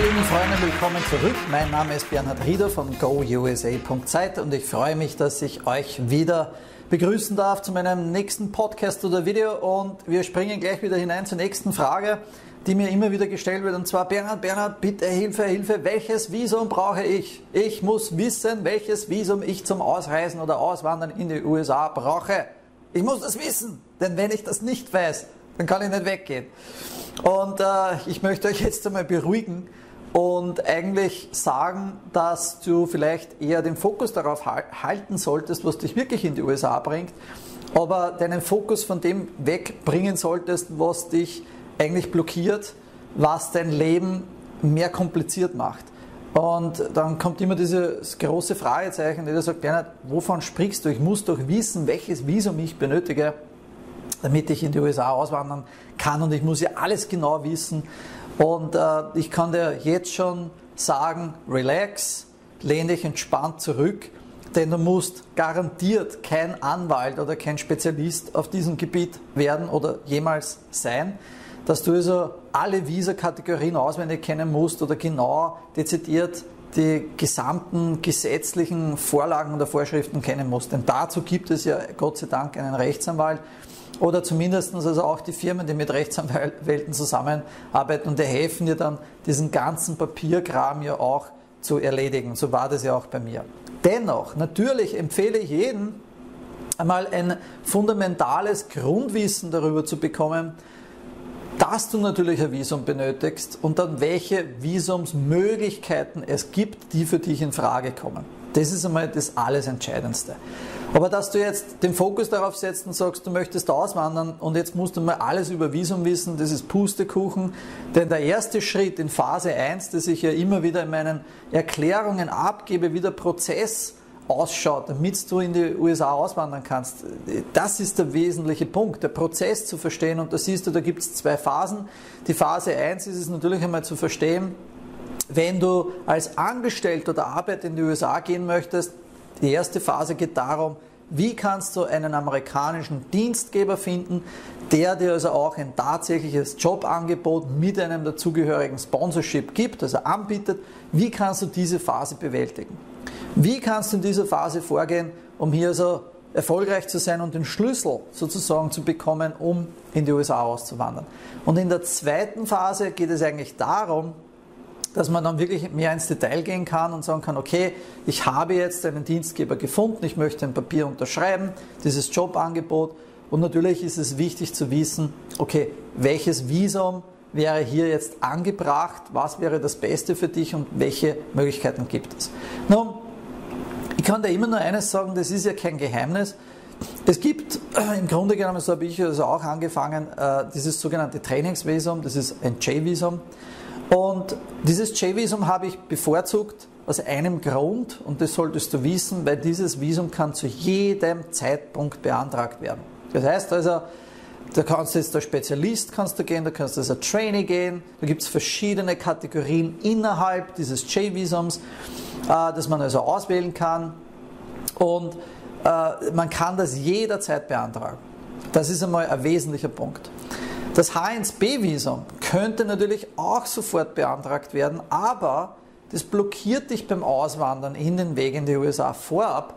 meine lieben Freunde, willkommen zurück. Mein Name ist Bernhard Rieder von GoUSA.zeit und ich freue mich, dass ich euch wieder begrüßen darf zu meinem nächsten Podcast oder Video und wir springen gleich wieder hinein zur nächsten Frage, die mir immer wieder gestellt wird und zwar Bernhard, Bernhard, bitte Hilfe, Hilfe, welches Visum brauche ich? Ich muss wissen, welches Visum ich zum Ausreisen oder Auswandern in die USA brauche. Ich muss das wissen, denn wenn ich das nicht weiß, dann kann ich nicht weggehen. Und äh, ich möchte euch jetzt einmal beruhigen und eigentlich sagen, dass du vielleicht eher den Fokus darauf halten solltest, was dich wirklich in die USA bringt, aber deinen Fokus von dem wegbringen solltest, was dich eigentlich blockiert, was dein Leben mehr kompliziert macht. Und dann kommt immer dieses große Fragezeichen, der sagt, Bernhard, wovon sprichst du? Ich muss doch wissen, welches Visum ich benötige damit ich in die USA auswandern kann und ich muss ja alles genau wissen. Und äh, ich kann dir jetzt schon sagen, relax, lehne dich entspannt zurück, denn du musst garantiert kein Anwalt oder kein Spezialist auf diesem Gebiet werden oder jemals sein, dass du also alle Visa-Kategorien auswendig kennen musst oder genau dezidiert die gesamten gesetzlichen Vorlagen oder Vorschriften kennen musst. Denn dazu gibt es ja Gott sei Dank einen Rechtsanwalt oder zumindest also auch die Firmen, die mit Rechtsanwälten zusammenarbeiten und die helfen dir dann, diesen ganzen Papierkram ja auch zu erledigen. So war das ja auch bei mir. Dennoch, natürlich empfehle ich jedem, einmal ein fundamentales Grundwissen darüber zu bekommen, dass du natürlich ein Visum benötigst und dann welche Visumsmöglichkeiten es gibt, die für dich in Frage kommen. Das ist einmal das alles Entscheidendste. Aber dass du jetzt den Fokus darauf setzt und sagst, du möchtest auswandern und jetzt musst du mal alles über Visum wissen, das ist Pustekuchen. Denn der erste Schritt in Phase 1, das ich ja immer wieder in meinen Erklärungen abgebe, wie der Prozess ausschaut, damit du in die USA auswandern kannst. Das ist der wesentliche Punkt, der Prozess zu verstehen. Und da siehst du, da gibt es zwei Phasen. Die Phase 1 ist es natürlich einmal zu verstehen, wenn du als Angestellter oder Arbeiter in die USA gehen möchtest, die erste Phase geht darum, wie kannst du einen amerikanischen Dienstgeber finden, der dir also auch ein tatsächliches Jobangebot mit einem dazugehörigen Sponsorship gibt, also anbietet. Wie kannst du diese Phase bewältigen? Wie kannst du in dieser Phase vorgehen, um hier also erfolgreich zu sein und den Schlüssel sozusagen zu bekommen, um in die USA auszuwandern? Und in der zweiten Phase geht es eigentlich darum, dass man dann wirklich mehr ins Detail gehen kann und sagen kann, okay, ich habe jetzt einen Dienstgeber gefunden, ich möchte ein Papier unterschreiben, dieses Jobangebot und natürlich ist es wichtig zu wissen, okay, welches Visum wäre hier jetzt angebracht, was wäre das Beste für dich und welche Möglichkeiten gibt es. Nun, ich kann dir immer nur eines sagen, das ist ja kein Geheimnis. Es gibt äh, im Grunde genommen, so habe ich also auch angefangen, äh, dieses sogenannte Trainingsvisum, das ist ein J-Visum. Und dieses J-Visum habe ich bevorzugt aus einem Grund, und das solltest du wissen, weil dieses Visum kann zu jedem Zeitpunkt beantragt werden. Das heißt also, da kannst du jetzt als Spezialist kannst du gehen, da kannst du als Trainee gehen, da gibt es verschiedene Kategorien innerhalb dieses J-Visums, äh, das man also auswählen kann. Und äh, man kann das jederzeit beantragen. Das ist einmal ein wesentlicher Punkt. Das H1B-Visum könnte natürlich auch sofort beantragt werden, aber das blockiert dich beim Auswandern in den Weg in die USA vorab,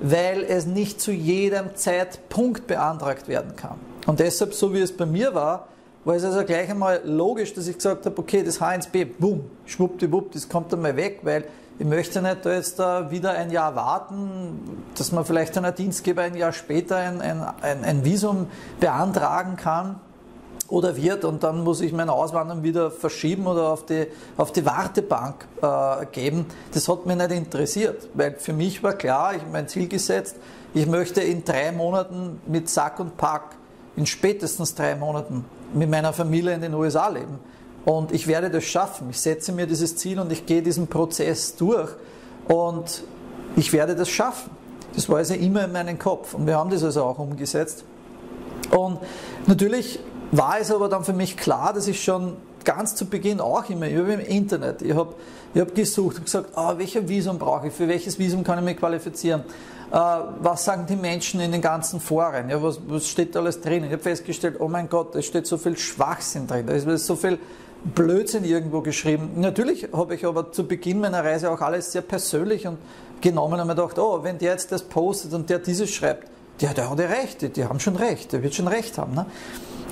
weil es nicht zu jedem Zeitpunkt beantragt werden kann. Und deshalb, so wie es bei mir war, war es also gleich einmal logisch, dass ich gesagt habe, okay, das H1B, boom, schwuppdiwupp, das kommt einmal weg, weil ich möchte nicht da jetzt da wieder ein Jahr warten, dass man vielleicht einer Dienstgeber ein Jahr später ein, ein, ein Visum beantragen kann oder wird und dann muss ich mein Auswandern wieder verschieben oder auf die, auf die Wartebank äh, geben. Das hat mich nicht interessiert, weil für mich war klar, ich habe mein Ziel gesetzt, ich möchte in drei Monaten mit Sack und Pack, in spätestens drei Monaten mit meiner Familie in den USA leben. Und ich werde das schaffen. Ich setze mir dieses Ziel und ich gehe diesen Prozess durch und ich werde das schaffen. Das war also immer in meinem Kopf und wir haben das also auch umgesetzt. Und natürlich war es aber dann für mich klar, dass ich schon ganz zu Beginn auch immer, habe im Internet, ich habe ich hab gesucht und gesagt, ah, welcher Visum brauche ich, für welches Visum kann ich mich qualifizieren. was sagen die Menschen in den ganzen Foren? Ja, was, was steht alles drin? Ich habe festgestellt, oh mein Gott, da steht so viel Schwachsinn drin, da ist so viel Blödsinn irgendwo geschrieben. Natürlich habe ich aber zu Beginn meiner Reise auch alles sehr persönlich und genommen und mir gedacht, oh, wenn der jetzt das postet und der dieses schreibt, ja, der hat ja recht, die, die haben schon recht, der wird schon recht haben. Ne?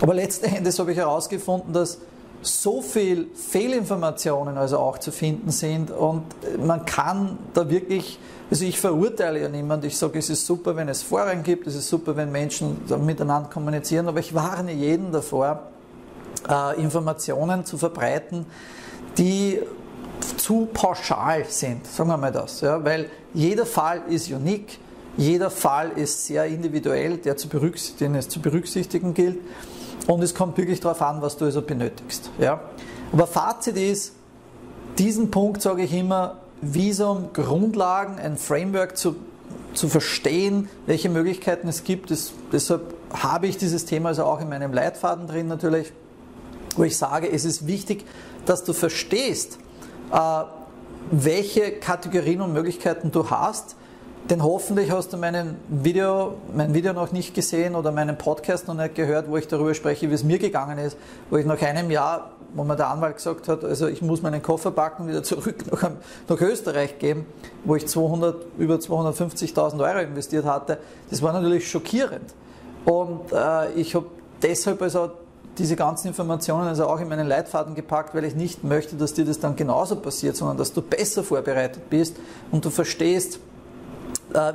Aber letzten Endes habe ich herausgefunden, dass so viel Fehlinformationen also auch zu finden sind und man kann da wirklich, also ich verurteile ja niemand, ich sage, es ist super, wenn es Foren gibt, es ist super, wenn Menschen miteinander kommunizieren, aber ich warne jeden davor, äh, Informationen zu verbreiten, die zu pauschal sind, sagen wir mal das, ja, weil jeder Fall ist unique, jeder Fall ist sehr individuell, der zu den es zu berücksichtigen gilt. Und es kommt wirklich darauf an, was du also benötigst. Ja? Aber Fazit ist, diesen Punkt sage ich immer, Visum, Grundlagen, ein Framework zu, zu verstehen, welche Möglichkeiten es gibt. Das, deshalb habe ich dieses Thema also auch in meinem Leitfaden drin natürlich, wo ich sage, es ist wichtig, dass du verstehst, äh, welche Kategorien und Möglichkeiten du hast, denn hoffentlich hast du meinen Video, mein Video noch nicht gesehen oder meinen Podcast noch nicht gehört, wo ich darüber spreche, wie es mir gegangen ist, wo ich nach einem Jahr, wo mir der Anwalt gesagt hat, also ich muss meinen Koffer packen, wieder zurück nach, nach Österreich gehen, wo ich 200, über 250.000 Euro investiert hatte, das war natürlich schockierend. Und äh, ich habe deshalb also diese ganzen Informationen also auch in meinen Leitfaden gepackt, weil ich nicht möchte, dass dir das dann genauso passiert, sondern dass du besser vorbereitet bist und du verstehst,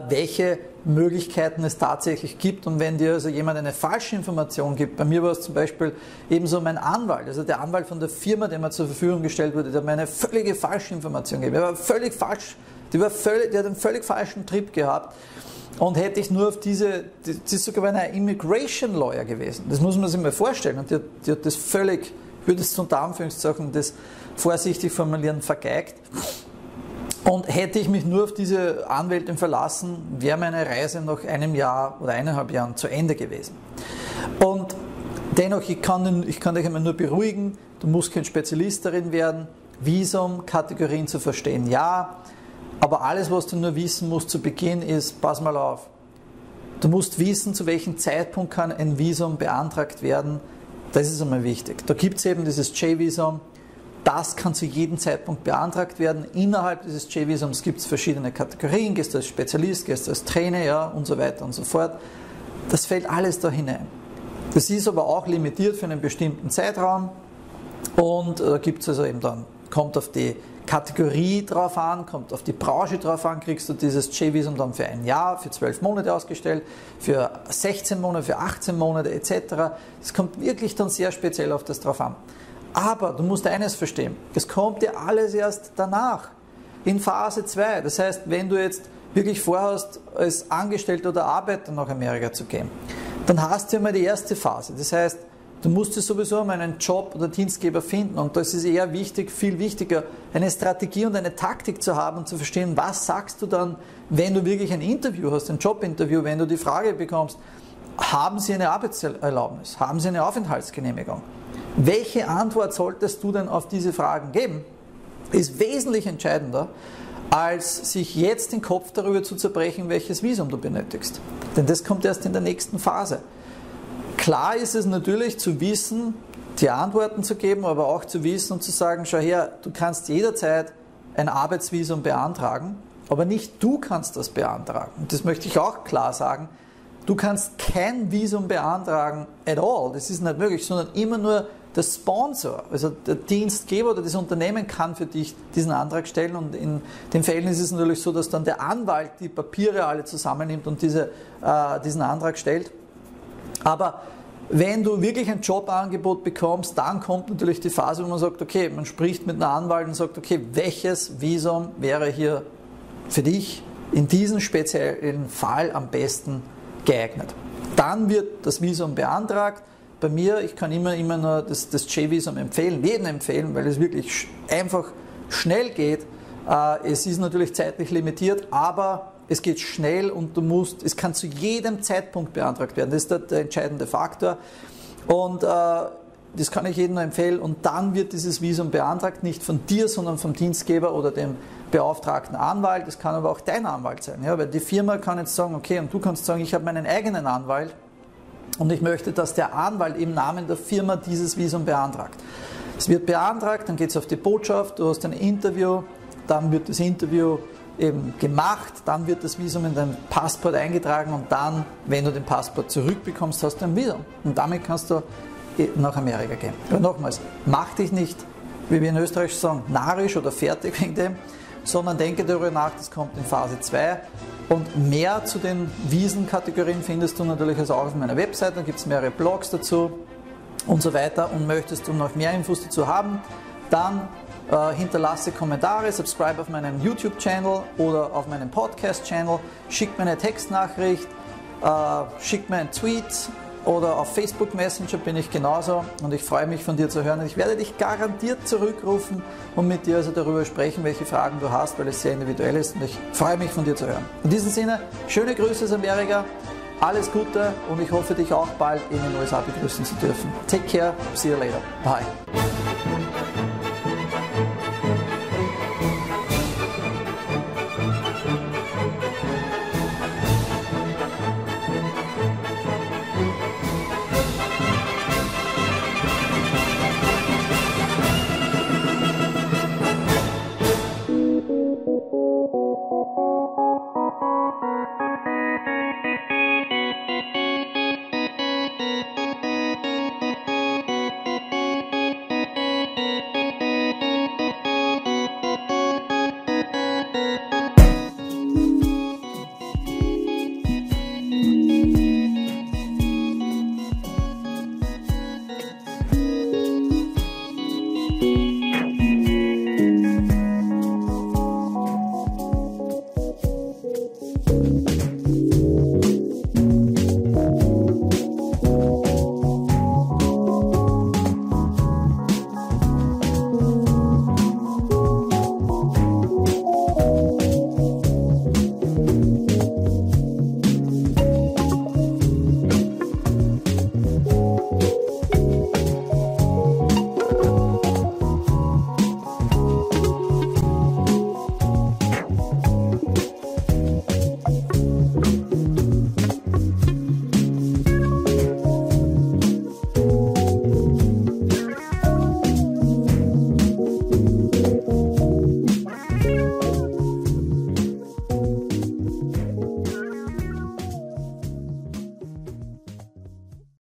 welche Möglichkeiten es tatsächlich gibt. Und wenn dir also jemand eine falsche Information gibt, bei mir war es zum Beispiel ebenso mein Anwalt, also der Anwalt von der Firma, der mir zur Verfügung gestellt wurde, der mir eine völlige falsche Information gegeben. War völlig falsch, die war völlig, der hat einen völlig falschen Trip gehabt. Und hätte ich nur auf diese, das ist sogar eine Immigration Lawyer gewesen. Das muss man sich mal vorstellen. Und die, die hat das völlig, ich würde es unter Anführungszeichen das vorsichtig formulieren, vergeigt. Und hätte ich mich nur auf diese Anwältin verlassen, wäre meine Reise nach einem Jahr oder eineinhalb Jahren zu Ende gewesen. Und dennoch, ich kann, ich kann dich einmal nur beruhigen, du musst kein Spezialist darin werden, Visum, Kategorien zu verstehen, ja, aber alles, was du nur wissen musst zu Beginn ist, pass mal auf, du musst wissen, zu welchem Zeitpunkt kann ein Visum beantragt werden, das ist einmal wichtig. Da gibt es eben dieses J-Visum, das kann zu jedem Zeitpunkt beantragt werden. Innerhalb dieses J-Visums gibt es verschiedene Kategorien, gehst du als Spezialist, gehst du als Trainer ja, und so weiter und so fort. Das fällt alles da hinein. Das ist aber auch limitiert für einen bestimmten Zeitraum und da äh, gibt es also eben dann, kommt auf die Kategorie drauf an, kommt auf die Branche drauf an, kriegst du dieses J-Visum dann für ein Jahr, für zwölf Monate ausgestellt, für 16 Monate, für 18 Monate etc. Es kommt wirklich dann sehr speziell auf das drauf an. Aber du musst eines verstehen, es kommt dir alles erst danach, in Phase 2. Das heißt, wenn du jetzt wirklich vorhast, als Angestellter oder Arbeiter nach Amerika zu gehen, dann hast du mal die erste Phase. Das heißt, du musst dir sowieso mal einen Job oder Dienstgeber finden und das ist eher wichtig, viel wichtiger, eine Strategie und eine Taktik zu haben und zu verstehen, was sagst du dann, wenn du wirklich ein Interview hast, ein Jobinterview, wenn du die Frage bekommst, haben Sie eine Arbeitserlaubnis, haben Sie eine Aufenthaltsgenehmigung? Welche Antwort solltest du denn auf diese Fragen geben? Ist wesentlich entscheidender, als sich jetzt den Kopf darüber zu zerbrechen, welches Visum du benötigst. Denn das kommt erst in der nächsten Phase. Klar ist es natürlich zu wissen, die Antworten zu geben, aber auch zu wissen und zu sagen, schau her, du kannst jederzeit ein Arbeitsvisum beantragen, aber nicht du kannst das beantragen. Und das möchte ich auch klar sagen. Du kannst kein Visum beantragen at all, das ist nicht möglich, sondern immer nur der Sponsor, also der Dienstgeber oder das Unternehmen kann für dich diesen Antrag stellen und in den Fällen ist es natürlich so, dass dann der Anwalt die Papiere alle zusammennimmt und diese, äh, diesen Antrag stellt. Aber wenn du wirklich ein Jobangebot bekommst, dann kommt natürlich die Phase, wo man sagt, okay, man spricht mit einem Anwalt und sagt, okay, welches Visum wäre hier für dich in diesem speziellen Fall am besten geeignet. Dann wird das Visum beantragt bei mir, ich kann immer, immer nur das, das J-Visum empfehlen, jeden empfehlen, weil es wirklich einfach schnell geht. Äh, es ist natürlich zeitlich limitiert, aber es geht schnell und du musst, es kann zu jedem Zeitpunkt beantragt werden. Das ist der, der entscheidende Faktor. Und äh, das kann ich jedem nur empfehlen. Und dann wird dieses Visum beantragt, nicht von dir, sondern vom Dienstgeber oder dem beauftragten Anwalt. Das kann aber auch dein Anwalt sein. Ja? Weil die Firma kann jetzt sagen, okay, und du kannst sagen, ich habe meinen eigenen Anwalt und ich möchte, dass der Anwalt im Namen der Firma dieses Visum beantragt. Es wird beantragt, dann geht es auf die Botschaft, du hast ein Interview, dann wird das Interview eben gemacht, dann wird das Visum in dein Passport eingetragen und dann, wenn du den Passport zurückbekommst, hast du ein Visum. Und damit kannst du nach Amerika gehen. Aber nochmals, mach dich nicht, wie wir in Österreich sagen, narisch oder fertig wegen dem, sondern denke darüber nach, das kommt in Phase 2. Und mehr zu den Wiesenkategorien findest du natürlich also auch auf meiner Website, da gibt es mehrere Blogs dazu und so weiter. Und möchtest du noch mehr Infos dazu haben, dann äh, hinterlasse Kommentare, subscribe auf meinem YouTube-Channel oder auf meinem Podcast-Channel, schick mir eine Textnachricht, äh, schick mir einen Tweet oder auf Facebook Messenger bin ich genauso und ich freue mich von dir zu hören. Ich werde dich garantiert zurückrufen und mit dir also darüber sprechen, welche Fragen du hast, weil es sehr individuell ist und ich freue mich von dir zu hören. In diesem Sinne, schöne Grüße aus Amerika, alles Gute und ich hoffe dich auch bald in den USA begrüßen zu dürfen. Take care, see you later. Bye.